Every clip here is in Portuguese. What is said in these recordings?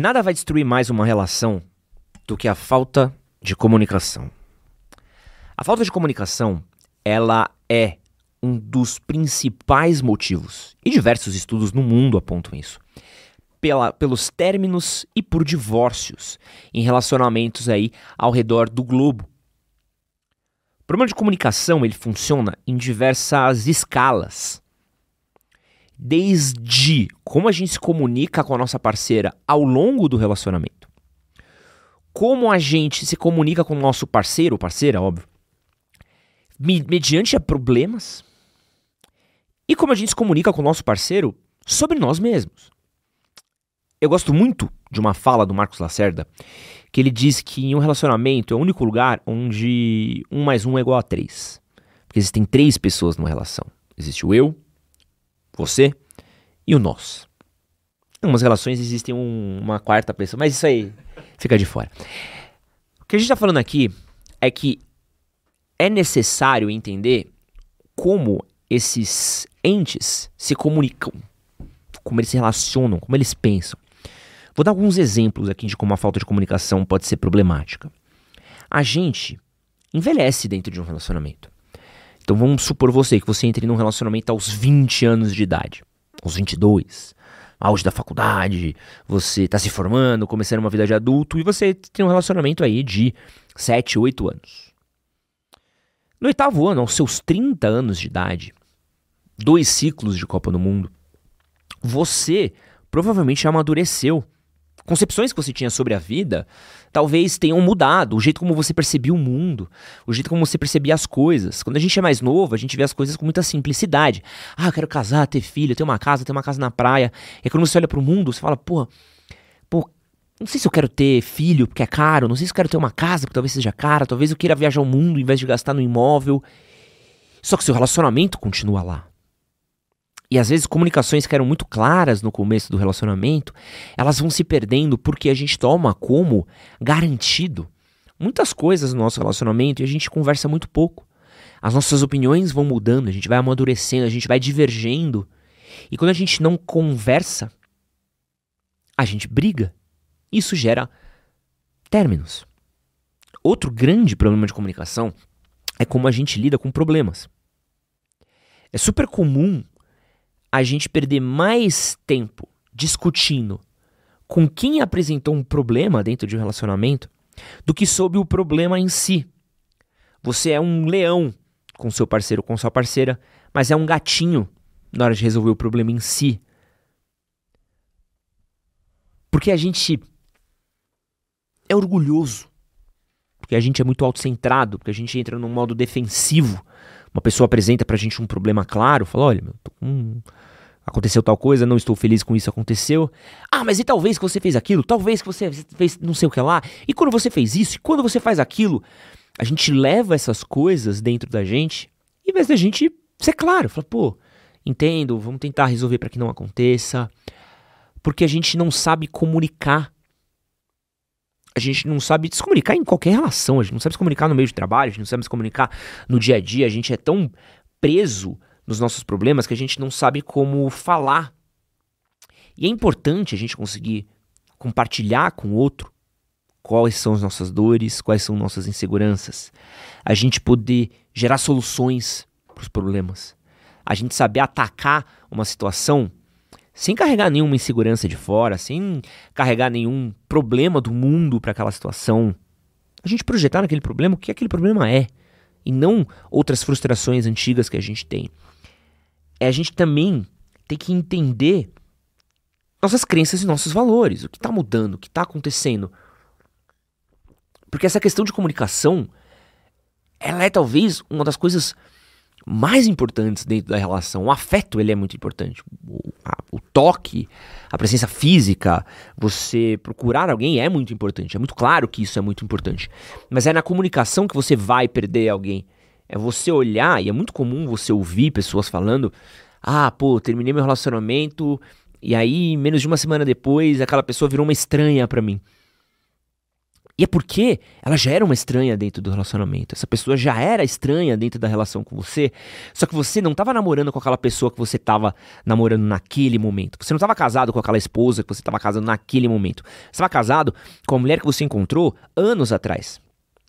Nada vai destruir mais uma relação do que a falta de comunicação. A falta de comunicação, ela é um dos principais motivos, e diversos estudos no mundo apontam isso, pela, pelos términos e por divórcios em relacionamentos aí ao redor do globo. O problema de comunicação ele funciona em diversas escalas desde como a gente se comunica com a nossa parceira ao longo do relacionamento, como a gente se comunica com o nosso parceiro ou parceira, óbvio, mediante a problemas, e como a gente se comunica com o nosso parceiro sobre nós mesmos. Eu gosto muito de uma fala do Marcos Lacerda, que ele diz que em um relacionamento é o único lugar onde um mais um é igual a três. Porque existem três pessoas numa relação. Existe o eu, você e o nós. Em algumas relações existem um, uma quarta pessoa, mas isso aí fica de fora. O que a gente está falando aqui é que é necessário entender como esses entes se comunicam, como eles se relacionam, como eles pensam. Vou dar alguns exemplos aqui de como a falta de comunicação pode ser problemática. A gente envelhece dentro de um relacionamento. Então vamos supor você que você entre num relacionamento aos 20 anos de idade, aos 22, auge da faculdade, você está se formando, começando uma vida de adulto e você tem um relacionamento aí de 7, 8 anos. No oitavo ano, aos seus 30 anos de idade, dois ciclos de Copa do Mundo, você provavelmente amadureceu concepções que você tinha sobre a vida talvez tenham mudado, o jeito como você percebia o mundo, o jeito como você percebia as coisas. Quando a gente é mais novo, a gente vê as coisas com muita simplicidade. Ah, eu quero casar, ter filho, ter uma casa, ter uma casa na praia. E quando você olha para o mundo, você fala, pô, pô, não sei se eu quero ter filho porque é caro, não sei se eu quero ter uma casa porque talvez seja cara, talvez eu queira viajar o mundo em vez de gastar no imóvel. Só que seu relacionamento continua lá. E às vezes comunicações que eram muito claras no começo do relacionamento, elas vão se perdendo porque a gente toma como garantido muitas coisas no nosso relacionamento e a gente conversa muito pouco. As nossas opiniões vão mudando, a gente vai amadurecendo, a gente vai divergendo. E quando a gente não conversa, a gente briga. Isso gera términos. Outro grande problema de comunicação é como a gente lida com problemas. É super comum a gente perder mais tempo discutindo com quem apresentou um problema dentro de um relacionamento do que sobre o problema em si. Você é um leão com seu parceiro, com sua parceira, mas é um gatinho na hora de resolver o problema em si. Porque a gente é orgulhoso, porque a gente é muito autocentrado, porque a gente entra num modo defensivo uma pessoa apresenta pra gente um problema claro, fala, olha, meu, aconteceu tal coisa, não estou feliz com isso, aconteceu. Ah, mas e talvez que você fez aquilo, talvez que você fez não sei o que lá. E quando você fez isso, e quando você faz aquilo, a gente leva essas coisas dentro da gente, em vez da gente ser claro, fala, pô, entendo, vamos tentar resolver para que não aconteça. Porque a gente não sabe comunicar a gente não sabe se comunicar em qualquer relação, a gente não sabe se comunicar no meio de trabalho, a gente não sabe se comunicar no dia a dia, a gente é tão preso nos nossos problemas que a gente não sabe como falar. E é importante a gente conseguir compartilhar com o outro quais são as nossas dores, quais são nossas inseguranças, a gente poder gerar soluções para os problemas, a gente saber atacar uma situação sem carregar nenhuma insegurança de fora, sem carregar nenhum problema do mundo para aquela situação. A gente projetar naquele problema o que aquele problema é, e não outras frustrações antigas que a gente tem. É a gente também ter que entender nossas crenças e nossos valores, o que está mudando, o que está acontecendo. Porque essa questão de comunicação, ela é talvez uma das coisas mais importantes dentro da relação. O afeto ele é muito importante. O, a, o, toque, a presença física, você procurar alguém é muito importante. É muito claro que isso é muito importante. Mas é na comunicação que você vai perder alguém. É você olhar, e é muito comum você ouvir pessoas falando: ah, pô, terminei meu relacionamento, e aí, menos de uma semana depois, aquela pessoa virou uma estranha para mim. E é porque ela já era uma estranha dentro do relacionamento. Essa pessoa já era estranha dentro da relação com você. Só que você não estava namorando com aquela pessoa que você estava namorando naquele momento. Você não estava casado com aquela esposa que você estava casando naquele momento. Você estava casado com a mulher que você encontrou anos atrás.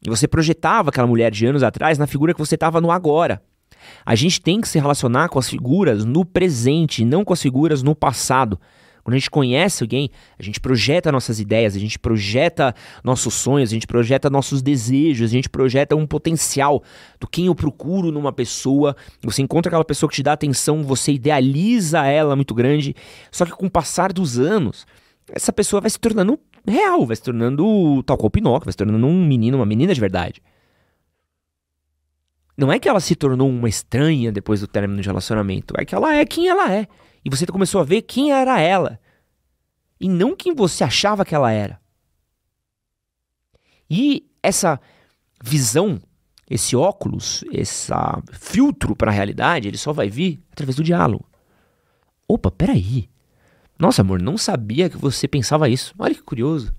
E você projetava aquela mulher de anos atrás na figura que você estava no agora. A gente tem que se relacionar com as figuras no presente, não com as figuras no passado. Quando a gente conhece alguém, a gente projeta nossas ideias, a gente projeta nossos sonhos, a gente projeta nossos desejos, a gente projeta um potencial do quem eu procuro numa pessoa. Você encontra aquela pessoa que te dá atenção, você idealiza ela muito grande. Só que com o passar dos anos, essa pessoa vai se tornando real, vai se tornando tal qual Pinóquio, vai se tornando um menino, uma menina de verdade. Não é que ela se tornou uma estranha depois do término de relacionamento, é que ela é quem ela é. E você começou a ver quem era ela. E não quem você achava que ela era. E essa visão, esse óculos, esse filtro para a realidade, ele só vai vir através do diálogo. Opa, peraí. Nossa, amor, não sabia que você pensava isso. Olha que curioso.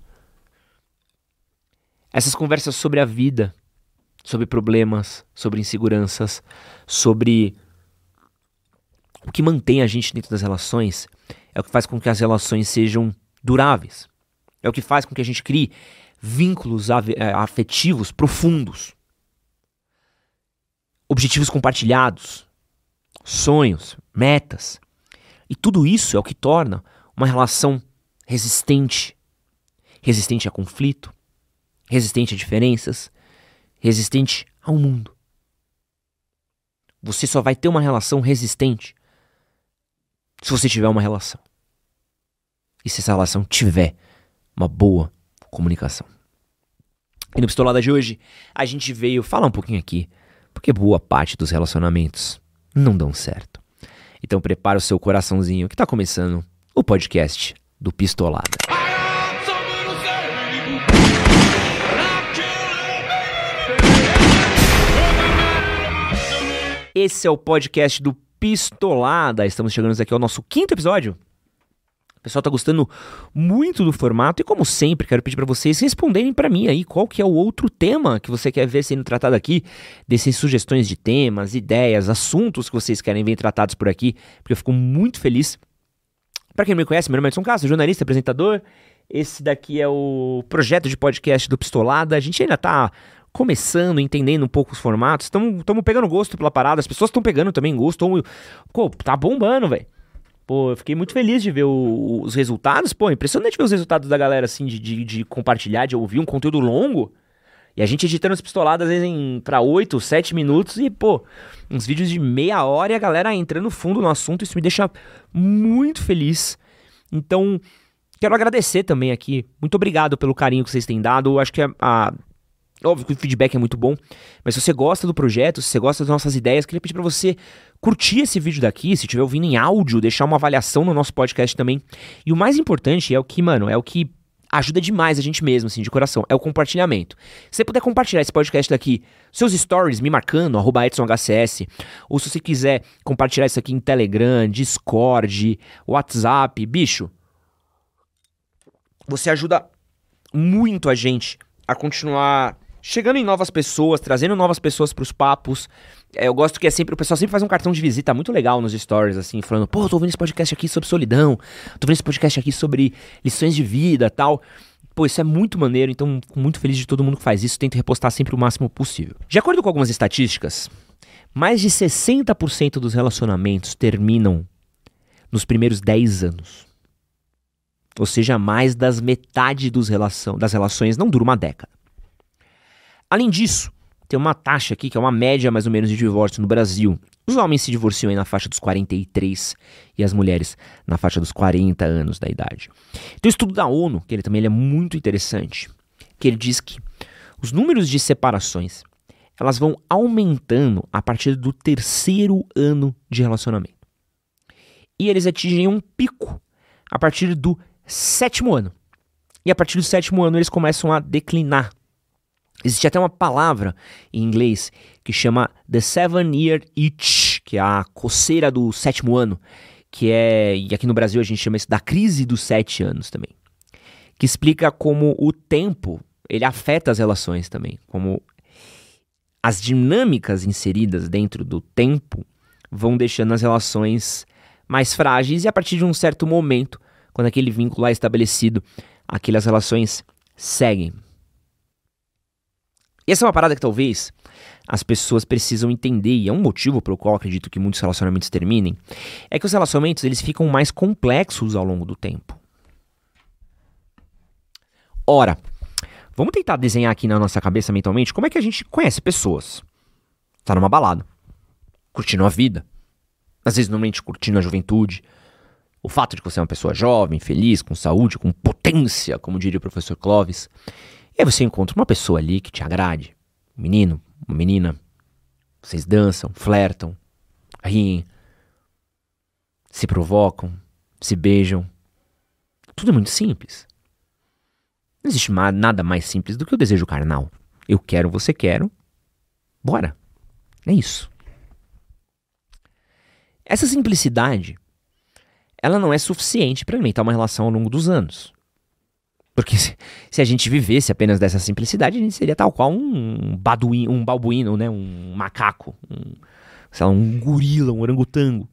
Essas conversas sobre a vida, sobre problemas, sobre inseguranças, sobre o que mantém a gente dentro das relações é o que faz com que as relações sejam duráveis. É o que faz com que a gente crie vínculos é, afetivos profundos. Objetivos compartilhados, sonhos, metas. E tudo isso é o que torna uma relação resistente. Resistente a conflito, resistente a diferenças, resistente ao mundo. Você só vai ter uma relação resistente se você tiver uma relação. E se essa relação tiver uma boa comunicação. E no Pistolada de hoje, a gente veio falar um pouquinho aqui, porque boa parte dos relacionamentos não dão certo. Então prepara o seu coraçãozinho que tá começando o podcast do Pistolada. Esse é o podcast do Pistolada. Estamos chegando aqui ao nosso quinto episódio. O pessoal tá gostando muito do formato e como sempre, quero pedir para vocês responderem para mim aí qual que é o outro tema que você quer ver sendo tratado aqui, dessas sugestões de temas, ideias, assuntos que vocês querem ver tratados por aqui, porque eu fico muito feliz. Para quem não me conhece, meu nome é Edson Castro, jornalista, apresentador. Esse daqui é o projeto de podcast do Pistolada. A gente ainda tá começando, entendendo um pouco os formatos. Estamos pegando gosto pela parada. As pessoas estão pegando também gosto. Tão, pô, tá bombando, velho. Pô, eu fiquei muito feliz de ver o, os resultados. Pô, impressionante ver os resultados da galera, assim, de, de, de, compartilhar, de ouvir um conteúdo longo. E a gente editando as pistoladas, às vezes, em, pra 8, 7 minutos. E, pô, uns vídeos de meia hora e a galera entrando fundo no assunto. Isso me deixa muito feliz. Então, quero agradecer também aqui. Muito obrigado pelo carinho que vocês têm dado. Eu acho que a, a Óbvio que o feedback é muito bom, mas se você gosta do projeto, se você gosta das nossas ideias, queria pedir para você curtir esse vídeo daqui, se estiver ouvindo em áudio, deixar uma avaliação no nosso podcast também. E o mais importante é o que, mano, é o que ajuda demais a gente mesmo, assim, de coração, é o compartilhamento. Se você puder compartilhar esse podcast daqui, seus stories me marcando, arroba EdsonHCS, ou se você quiser compartilhar isso aqui em Telegram, Discord, WhatsApp, bicho, você ajuda muito a gente a continuar chegando em novas pessoas, trazendo novas pessoas pros papos. É, eu gosto que é sempre, o pessoal sempre faz um cartão de visita muito legal nos stories, assim, falando, pô, tô ouvindo esse podcast aqui sobre solidão, tô ouvindo esse podcast aqui sobre lições de vida tal. Pô, isso é muito maneiro, então muito feliz de todo mundo que faz isso, tento repostar sempre o máximo possível. De acordo com algumas estatísticas, mais de 60% dos relacionamentos terminam nos primeiros 10 anos. Ou seja, mais das metade dos relação, das relações não dura uma década. Além disso, tem uma taxa aqui que é uma média mais ou menos de divórcio no Brasil. Os homens se divorciam aí na faixa dos 43 e as mulheres na faixa dos 40 anos da idade. Tem um estudo da ONU, que ele também ele é muito interessante, que ele diz que os números de separações elas vão aumentando a partir do terceiro ano de relacionamento. E eles atingem um pico a partir do sétimo ano. E a partir do sétimo ano eles começam a declinar Existe até uma palavra em inglês que chama The Seven Year Itch, que é a coceira do sétimo ano, que é, e aqui no Brasil a gente chama isso da crise dos sete anos também, que explica como o tempo ele afeta as relações também, como as dinâmicas inseridas dentro do tempo vão deixando as relações mais frágeis e a partir de um certo momento, quando aquele vínculo é estabelecido, aquelas relações seguem. E essa é uma parada que talvez as pessoas precisam entender, e é um motivo pelo qual acredito que muitos relacionamentos terminem, é que os relacionamentos eles ficam mais complexos ao longo do tempo. Ora, vamos tentar desenhar aqui na nossa cabeça mentalmente como é que a gente conhece pessoas. Tá numa balada, curtindo a vida, às vezes normalmente curtindo a juventude, o fato de que você é uma pessoa jovem, feliz, com saúde, com potência, como diria o professor Clovis. Aí você encontra uma pessoa ali que te agrade, um menino, uma menina. Vocês dançam, flertam, riem, se provocam, se beijam. Tudo é muito simples. Não existe nada mais simples do que o desejo carnal. Eu quero, você quer. Bora. É isso. Essa simplicidade, ela não é suficiente para alimentar uma relação ao longo dos anos. Porque se, se, a gente vivesse apenas dessa simplicidade, a gente seria tal qual um baduíno, um balbuíno, né? um macaco, um, sei lá, um gorila, um orangotango.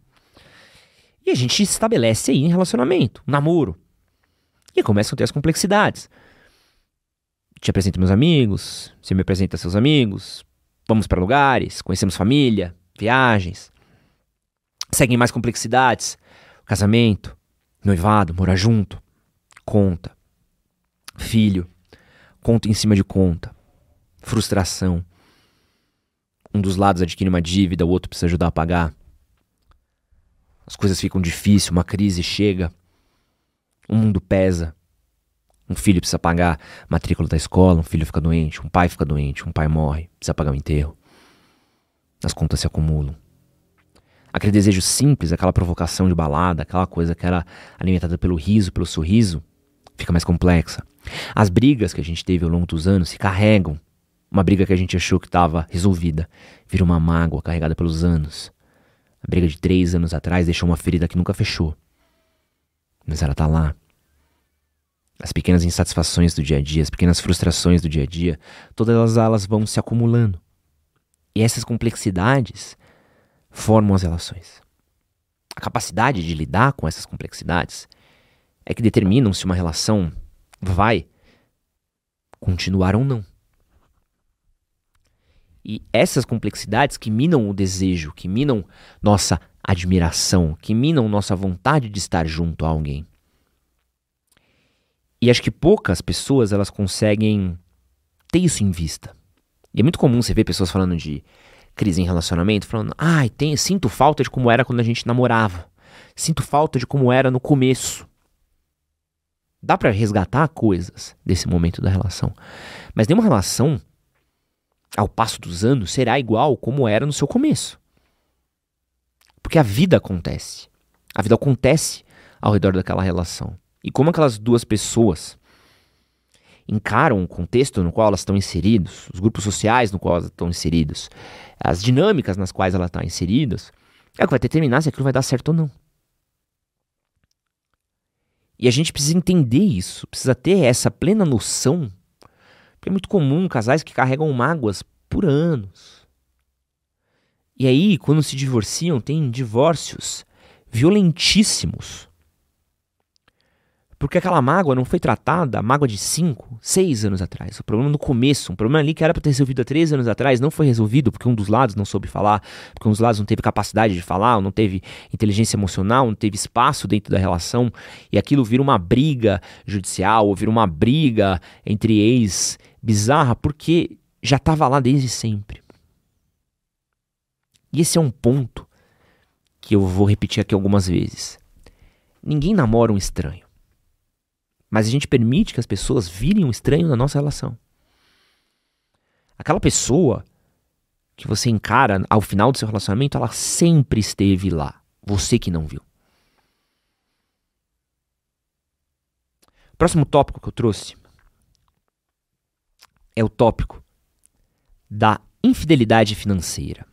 E a gente estabelece aí um relacionamento, um namoro. E começam a ter as complexidades te apresento meus amigos, você me apresenta seus amigos, vamos para lugares, conhecemos família, viagens. Seguem mais complexidades, casamento, noivado, morar junto, conta, filho, conta em cima de conta, frustração. Um dos lados adquire uma dívida, o outro precisa ajudar a pagar. As coisas ficam difíceis, uma crise chega, o mundo pesa. Um filho precisa pagar matrícula da escola, um filho fica doente, um pai fica doente, um pai morre, precisa pagar o enterro. As contas se acumulam. Aquele desejo simples, aquela provocação de balada, aquela coisa que era alimentada pelo riso, pelo sorriso, fica mais complexa. As brigas que a gente teve ao longo dos anos se carregam. Uma briga que a gente achou que estava resolvida vira uma mágoa carregada pelos anos. A briga de três anos atrás deixou uma ferida que nunca fechou. Mas ela está lá, as pequenas insatisfações do dia a dia, as pequenas frustrações do dia a dia, todas elas vão se acumulando. E essas complexidades formam as relações. A capacidade de lidar com essas complexidades é que determinam se uma relação vai continuar ou não. E essas complexidades que minam o desejo, que minam nossa admiração, que minam nossa vontade de estar junto a alguém. E acho que poucas pessoas elas conseguem ter isso em vista. E é muito comum você ver pessoas falando de crise em relacionamento, falando: "Ai, tem, sinto falta de como era quando a gente namorava. Sinto falta de como era no começo." Dá para resgatar coisas desse momento da relação. Mas nenhuma relação ao passo dos anos será igual como era no seu começo. Porque a vida acontece. A vida acontece ao redor daquela relação. E como aquelas duas pessoas encaram o contexto no qual elas estão inseridas, os grupos sociais no qual elas estão inseridas, as dinâmicas nas quais elas estão inseridas, é o que vai determinar se aquilo vai dar certo ou não. E a gente precisa entender isso, precisa ter essa plena noção, porque é muito comum casais que carregam mágoas por anos. E aí, quando se divorciam, tem divórcios violentíssimos porque aquela mágoa não foi tratada, a mágoa de 5, 6 anos atrás. O problema no começo, um problema ali que era para ter resolvido há 3 anos atrás, não foi resolvido porque um dos lados não soube falar, porque um dos lados não teve capacidade de falar, ou não teve inteligência emocional, não teve espaço dentro da relação, e aquilo vira uma briga judicial, ou vira uma briga entre ex bizarra, porque já estava lá desde sempre. E esse é um ponto que eu vou repetir aqui algumas vezes. Ninguém namora um estranho. Mas a gente permite que as pessoas virem um estranho na nossa relação. Aquela pessoa que você encara ao final do seu relacionamento, ela sempre esteve lá. Você que não viu. Próximo tópico que eu trouxe é o tópico da infidelidade financeira.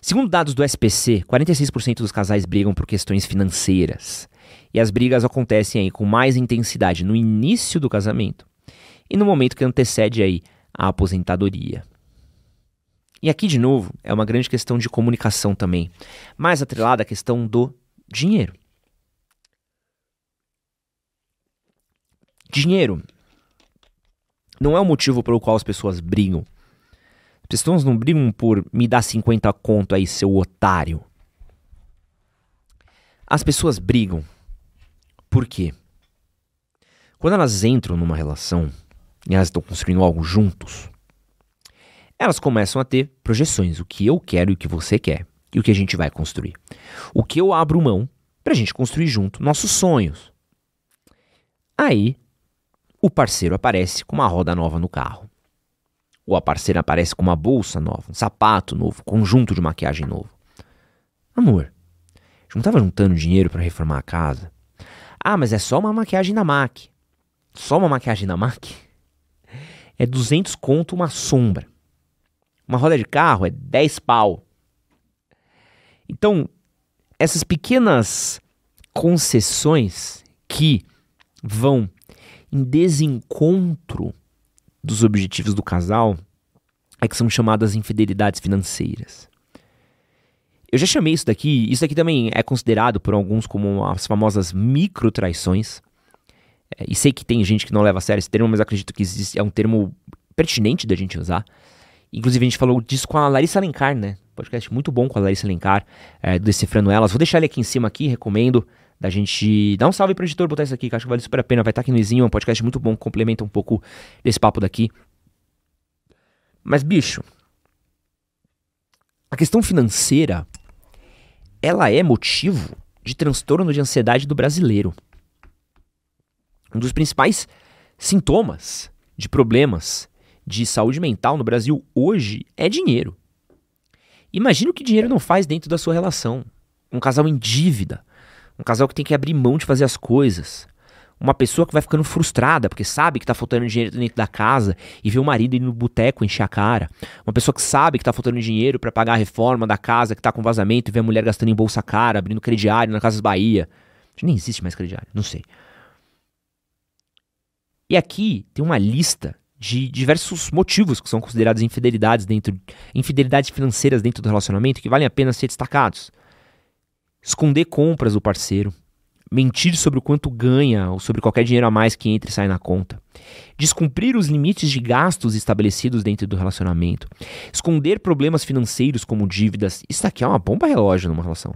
Segundo dados do SPC, 46% dos casais brigam por questões financeiras. E as brigas acontecem aí com mais intensidade no início do casamento e no momento que antecede aí a aposentadoria. E aqui, de novo, é uma grande questão de comunicação também, mais atrelada à questão do dinheiro. Dinheiro não é o motivo pelo qual as pessoas brigam. As pessoas não brigam por me dar 50 conto aí, seu otário. As pessoas brigam. Por quê? Quando elas entram numa relação e elas estão construindo algo juntos, elas começam a ter projeções, o que eu quero e o que você quer, e o que a gente vai construir. O que eu abro mão para a gente construir junto nossos sonhos. Aí, o parceiro aparece com uma roda nova no carro. Ou a parceira aparece com uma bolsa nova, um sapato novo, conjunto de maquiagem novo. Amor, não estava juntando dinheiro para reformar a casa? Ah, mas é só uma maquiagem da MAC. Só uma maquiagem da MAC? É 200 conto uma sombra. Uma roda de carro é 10 pau. Então, essas pequenas concessões que vão em desencontro dos objetivos do casal é que são chamadas infidelidades financeiras. Eu já chamei isso daqui, isso aqui também é considerado por alguns como as famosas micro traições. É, e sei que tem gente que não leva a sério esse termo, mas acredito que existe, é um termo pertinente da gente usar. Inclusive, a gente falou disso com a Larissa Alencar, né? Podcast muito bom com a Larissa Alencar, é, Decifrando Elas. Vou deixar ele aqui em cima aqui, recomendo da gente dar um salve pro editor, botar isso aqui, que acho que vale super a pena. Vai estar aqui no Izinho, é um podcast muito bom, complementa um pouco desse papo daqui. Mas, bicho, a questão financeira, ela é motivo de transtorno de ansiedade do brasileiro. Um dos principais sintomas de problemas de saúde mental no Brasil hoje é dinheiro. Imagina o que dinheiro não faz dentro da sua relação. Um casal em dívida, um casal que tem que abrir mão de fazer as coisas, uma pessoa que vai ficando frustrada porque sabe que tá faltando dinheiro dentro da casa e vê o marido indo no boteco encher a cara. Uma pessoa que sabe que tá faltando dinheiro para pagar a reforma da casa que tá com vazamento e vê a mulher gastando em bolsa cara, abrindo crediário na Casas Bahia. Nem existe mais crediário, não sei. E aqui tem uma lista de diversos motivos que são considerados infidelidades dentro infidelidades financeiras dentro do relacionamento que valem a pena ser destacados. Esconder compras do parceiro, mentir sobre o quanto ganha ou sobre qualquer dinheiro a mais que entra e sai na conta, descumprir os limites de gastos estabelecidos dentro do relacionamento, esconder problemas financeiros como dívidas. Isso aqui é uma bomba relógio numa relação.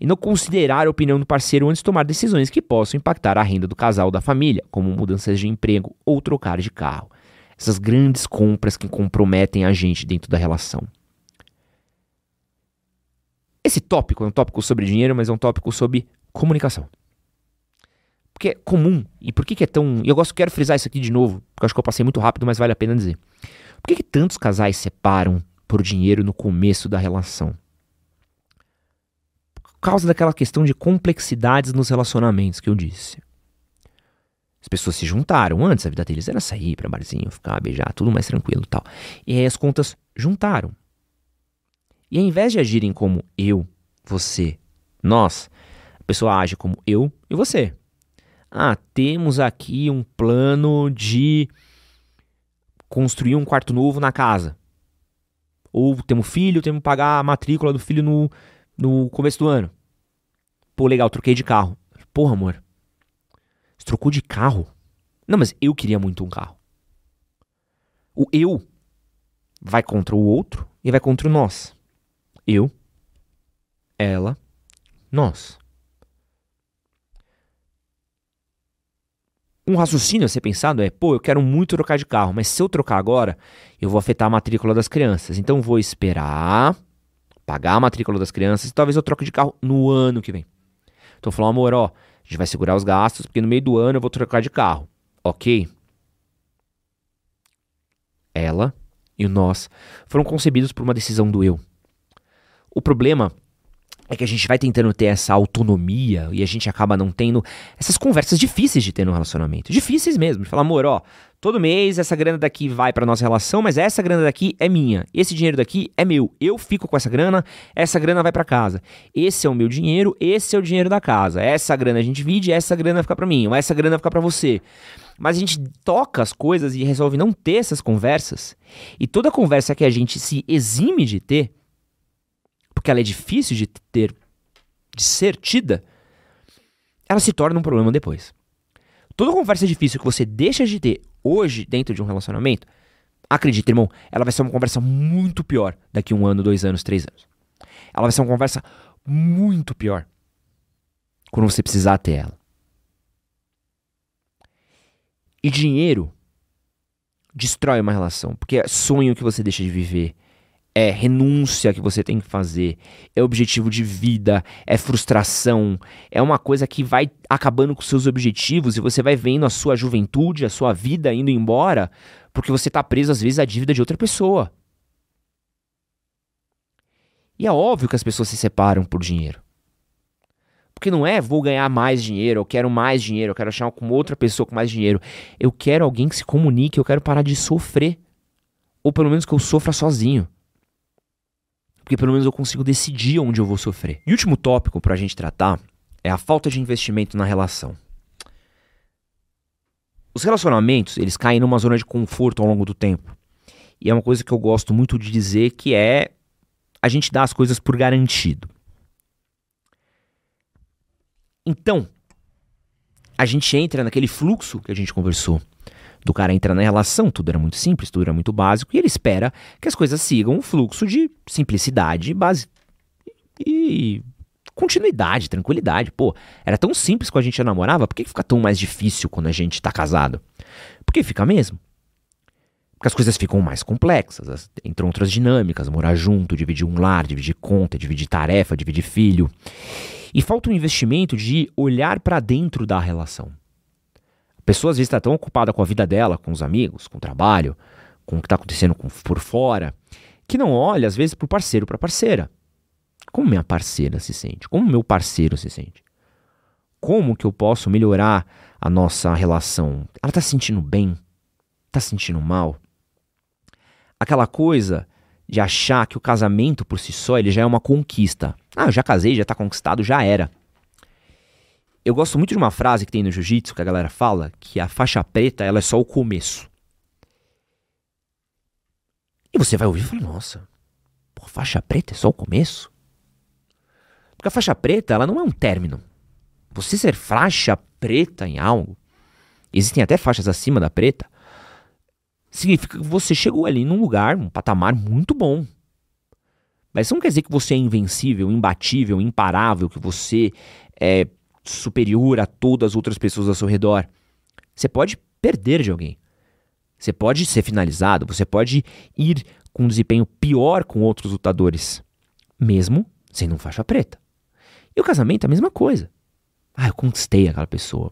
E não considerar a opinião do parceiro antes de tomar decisões que possam impactar a renda do casal ou da família, como mudanças de emprego ou trocar de carro. Essas grandes compras que comprometem a gente dentro da relação. Esse tópico é um tópico sobre dinheiro, mas é um tópico sobre comunicação. Porque é comum, e por que, que é tão. Eu gosto, quero frisar isso aqui de novo, porque acho que eu passei muito rápido, mas vale a pena dizer. Por que, que tantos casais separam por dinheiro no começo da relação? Por causa daquela questão de complexidades nos relacionamentos que eu disse. As pessoas se juntaram. Antes a vida deles era sair para barzinho, ficar, beijar, tudo mais tranquilo e tal. E aí as contas juntaram. E ao invés de agirem como eu, você, nós, pessoa age como eu e você. Ah, temos aqui um plano de construir um quarto novo na casa. Ou temos filho, temos que pagar a matrícula do filho no, no começo do ano. Pô, legal, troquei de carro. Porra, amor, trocou de carro. Não, mas eu queria muito um carro. O eu vai contra o outro e vai contra o nós. Eu, ela, nós. Um raciocínio a ser pensado é: pô, eu quero muito trocar de carro, mas se eu trocar agora, eu vou afetar a matrícula das crianças. Então vou esperar pagar a matrícula das crianças e talvez eu troque de carro no ano que vem. Então falou, amor, ó, a gente vai segurar os gastos, porque no meio do ano eu vou trocar de carro. Ok? Ela e nós foram concebidos por uma decisão do eu. O problema é que a gente vai tentando ter essa autonomia e a gente acaba não tendo essas conversas difíceis de ter no relacionamento. Difíceis mesmo. De falar, amor, ó, todo mês essa grana daqui vai para nossa relação, mas essa grana daqui é minha. Esse dinheiro daqui é meu. Eu fico com essa grana, essa grana vai para casa. Esse é o meu dinheiro, esse é o dinheiro da casa. Essa grana a gente divide, essa grana fica para mim, ou essa grana fica para você. Mas a gente toca as coisas e resolve não ter essas conversas. E toda conversa que a gente se exime de ter, porque ela é difícil de ter, de ser tida, ela se torna um problema depois. Toda conversa difícil que você deixa de ter hoje dentro de um relacionamento, acredita, irmão, ela vai ser uma conversa muito pior daqui um ano, dois anos, três anos. Ela vai ser uma conversa muito pior quando você precisar ter ela. E dinheiro destrói uma relação, porque é sonho que você deixa de viver, é renúncia que você tem que fazer, é objetivo de vida, é frustração, é uma coisa que vai acabando com seus objetivos e você vai vendo a sua juventude, a sua vida indo embora, porque você está preso às vezes à dívida de outra pessoa. E é óbvio que as pessoas se separam por dinheiro. Porque não é vou ganhar mais dinheiro, eu quero mais dinheiro, eu quero achar com outra pessoa com mais dinheiro. Eu quero alguém que se comunique, eu quero parar de sofrer. Ou pelo menos que eu sofra sozinho. Porque pelo menos eu consigo decidir onde eu vou sofrer. E o último tópico para a gente tratar é a falta de investimento na relação. Os relacionamentos, eles caem numa zona de conforto ao longo do tempo. E é uma coisa que eu gosto muito de dizer que é a gente dar as coisas por garantido. Então, a gente entra naquele fluxo que a gente conversou do cara entrar na relação, tudo era muito simples, tudo era muito básico, e ele espera que as coisas sigam um fluxo de simplicidade base e continuidade, tranquilidade. Pô, era tão simples quando a gente namorava, por que fica tão mais difícil quando a gente tá casado? Porque fica mesmo. Porque as coisas ficam mais complexas, entram outras dinâmicas, morar junto, dividir um lar, dividir conta, dividir tarefa, dividir filho. E falta um investimento de olhar para dentro da relação pessoa às vezes está tão ocupada com a vida dela, com os amigos, com o trabalho, com o que está acontecendo com, por fora, que não olha às vezes para o parceiro, para a parceira. Como minha parceira se sente? Como meu parceiro se sente? Como que eu posso melhorar a nossa relação? Ela está se sentindo bem? Está se sentindo mal? Aquela coisa de achar que o casamento por si só ele já é uma conquista. Ah, eu já casei, já está conquistado, já era. Eu gosto muito de uma frase que tem no jiu-jitsu que a galera fala, que a faixa preta ela é só o começo. E você vai ouvir e falar, nossa, pô, faixa preta é só o começo? Porque a faixa preta ela não é um término. Você ser faixa preta em algo, existem até faixas acima da preta, significa que você chegou ali num lugar, um patamar muito bom. Mas isso não quer dizer que você é invencível, imbatível, imparável, que você é superior a todas as outras pessoas ao seu redor. Você pode perder de alguém. Você pode ser finalizado, você pode ir com um desempenho pior com outros lutadores, mesmo sendo um faixa preta. E o casamento é a mesma coisa. Ah, eu conquistei aquela pessoa.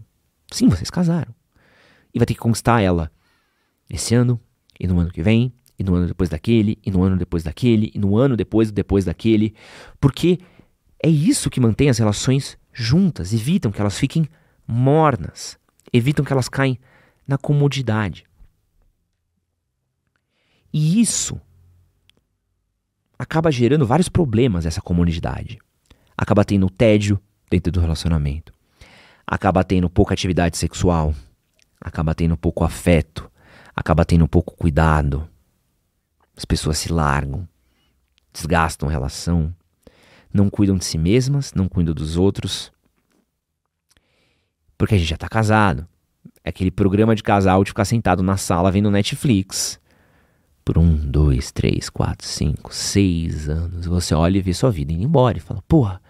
Sim, vocês casaram. E vai ter que conquistar ela esse ano, e no ano que vem, e no ano depois daquele, e no ano depois daquele, e no ano depois depois daquele, porque é isso que mantém as relações juntas, evitam que elas fiquem mornas, evitam que elas caem na comodidade. E isso acaba gerando vários problemas essa comodidade. Acaba tendo tédio dentro do relacionamento. Acaba tendo pouca atividade sexual. Acaba tendo pouco afeto. Acaba tendo pouco cuidado. As pessoas se largam, desgastam a relação, não cuidam de si mesmas, não cuidam dos outros. Porque a gente já tá casado. É aquele programa de casal de ficar sentado na sala vendo Netflix. Por um, dois, três, quatro, cinco, seis anos. Você olha e vê sua vida indo embora e fala: Porra,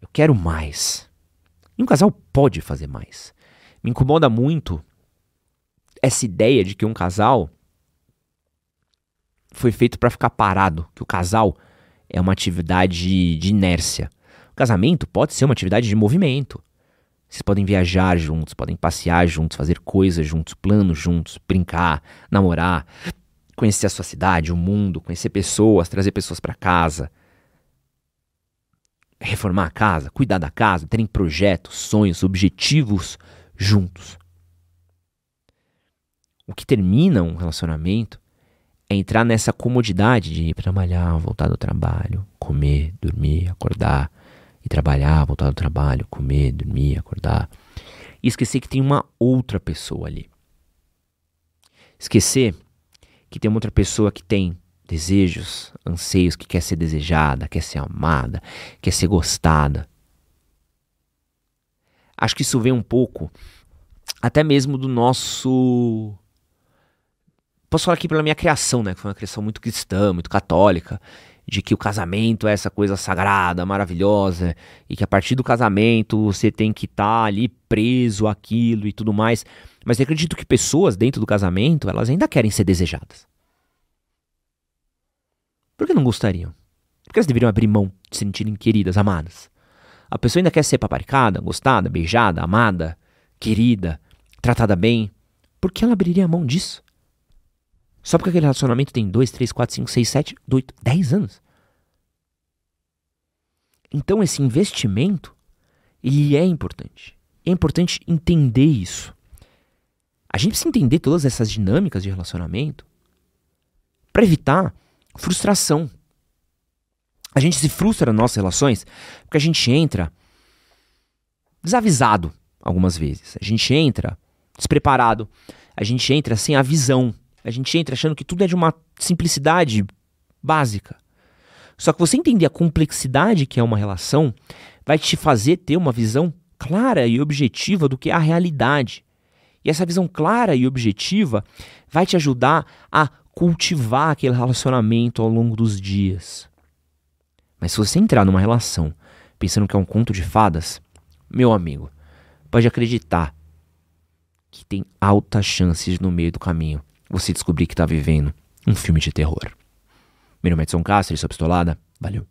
eu quero mais. E um casal pode fazer mais. Me incomoda muito essa ideia de que um casal foi feito para ficar parado, que o casal é uma atividade de inércia. O casamento pode ser uma atividade de movimento. Vocês podem viajar juntos, podem passear juntos, fazer coisas juntos, planos juntos, brincar, namorar, conhecer a sua cidade, o mundo, conhecer pessoas, trazer pessoas para casa, reformar a casa, cuidar da casa, terem projetos, sonhos, objetivos juntos. O que termina um relacionamento é entrar nessa comodidade de ir trabalhar, voltar do trabalho, comer, dormir, acordar, e trabalhar, voltar do trabalho, comer, dormir, acordar. e esquecer que tem uma outra pessoa ali. Esquecer que tem uma outra pessoa que tem desejos, anseios, que quer ser desejada, quer ser amada, quer ser gostada. Acho que isso vem um pouco até mesmo do nosso. Posso falar aqui pela minha criação, né? Que foi uma criação muito cristã, muito católica de que o casamento é essa coisa sagrada, maravilhosa, e que a partir do casamento você tem que estar tá ali preso àquilo e tudo mais. Mas eu acredito que pessoas dentro do casamento, elas ainda querem ser desejadas. Por que não gostariam? Por que elas deveriam abrir mão de se sentirem queridas, amadas? A pessoa ainda quer ser paparicada, gostada, beijada, amada, querida, tratada bem. Por que ela abriria a mão disso? Só porque aquele relacionamento tem 2, 3, 4, 5, 6, 7, 8, 10 anos. Então esse investimento, ele é importante. É importante entender isso. A gente precisa entender todas essas dinâmicas de relacionamento para evitar frustração. A gente se frustra nas nossas relações porque a gente entra desavisado algumas vezes. A gente entra despreparado. A gente entra sem a visão a gente entra achando que tudo é de uma simplicidade básica. Só que você entender a complexidade que é uma relação vai te fazer ter uma visão clara e objetiva do que é a realidade. E essa visão clara e objetiva vai te ajudar a cultivar aquele relacionamento ao longo dos dias. Mas se você entrar numa relação pensando que é um conto de fadas, meu amigo, pode acreditar que tem altas chances no meio do caminho você descobrir que está vivendo um filme de terror. Meu nome é Edson Castro sou Pistolada. Valeu.